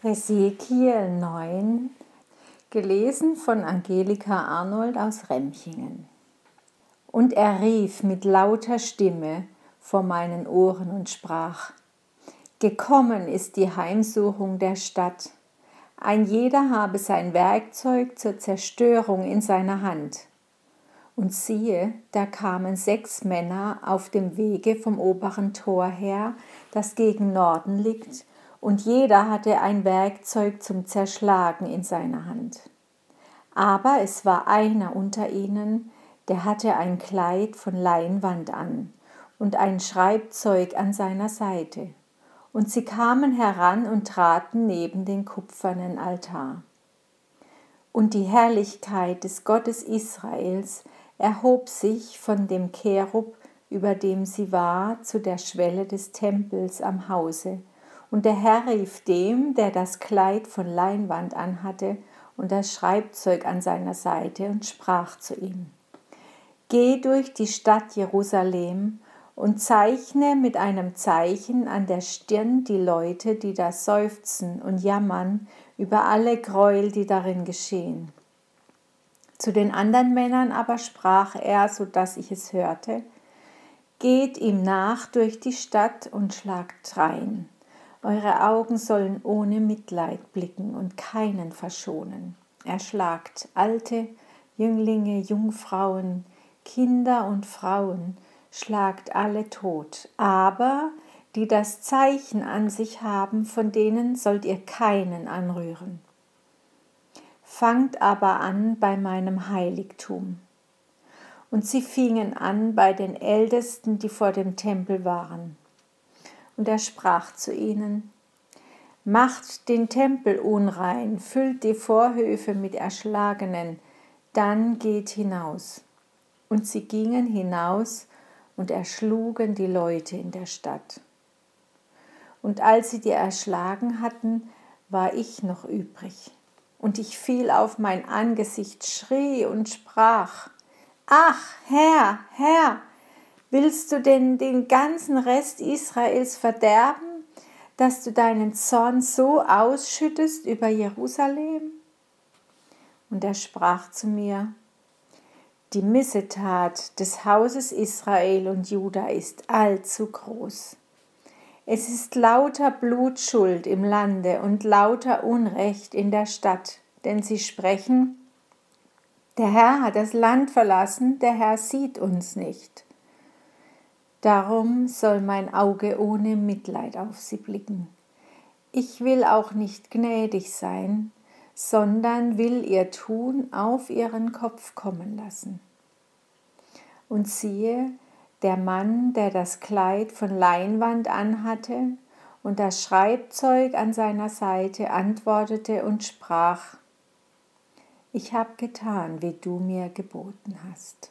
Ezekiel 9, gelesen von Angelika Arnold aus Remchingen. Und er rief mit lauter Stimme vor meinen Ohren und sprach, Gekommen ist die Heimsuchung der Stadt. Ein jeder habe sein Werkzeug zur Zerstörung in seiner Hand. Und siehe, da kamen sechs Männer auf dem Wege vom oberen Tor her, das gegen Norden liegt, und jeder hatte ein Werkzeug zum Zerschlagen in seiner Hand. Aber es war einer unter ihnen, der hatte ein Kleid von Leinwand an und ein Schreibzeug an seiner Seite. Und sie kamen heran und traten neben den kupfernen Altar. Und die Herrlichkeit des Gottes Israels erhob sich von dem Cherub, über dem sie war, zu der Schwelle des Tempels am Hause, und der Herr rief dem, der das Kleid von Leinwand anhatte und das Schreibzeug an seiner Seite, und sprach zu ihm, Geh durch die Stadt Jerusalem und zeichne mit einem Zeichen an der Stirn die Leute, die da seufzen und jammern über alle Gräuel, die darin geschehen. Zu den anderen Männern aber sprach er, so dass ich es hörte, Geht ihm nach durch die Stadt und schlagt drein. Eure Augen sollen ohne Mitleid blicken und keinen verschonen. Erschlagt Alte, Jünglinge, Jungfrauen, Kinder und Frauen, schlagt alle tot. Aber die das Zeichen an sich haben, von denen sollt ihr keinen anrühren. Fangt aber an bei meinem Heiligtum. Und sie fingen an bei den Ältesten, die vor dem Tempel waren. Und er sprach zu ihnen, Macht den Tempel unrein, füllt die Vorhöfe mit Erschlagenen, dann geht hinaus. Und sie gingen hinaus und erschlugen die Leute in der Stadt. Und als sie die erschlagen hatten, war ich noch übrig. Und ich fiel auf mein Angesicht, schrie und sprach, Ach, Herr, Herr, Willst du denn den ganzen Rest Israels verderben, dass du deinen Zorn so ausschüttest über Jerusalem? Und er sprach zu mir, die Missetat des Hauses Israel und Juda ist allzu groß. Es ist lauter Blutschuld im Lande und lauter Unrecht in der Stadt, denn sie sprechen, der Herr hat das Land verlassen, der Herr sieht uns nicht. Darum soll mein Auge ohne Mitleid auf sie blicken. Ich will auch nicht gnädig sein, sondern will ihr Tun auf ihren Kopf kommen lassen. Und siehe, der Mann, der das Kleid von Leinwand anhatte und das Schreibzeug an seiner Seite, antwortete und sprach, Ich habe getan, wie du mir geboten hast.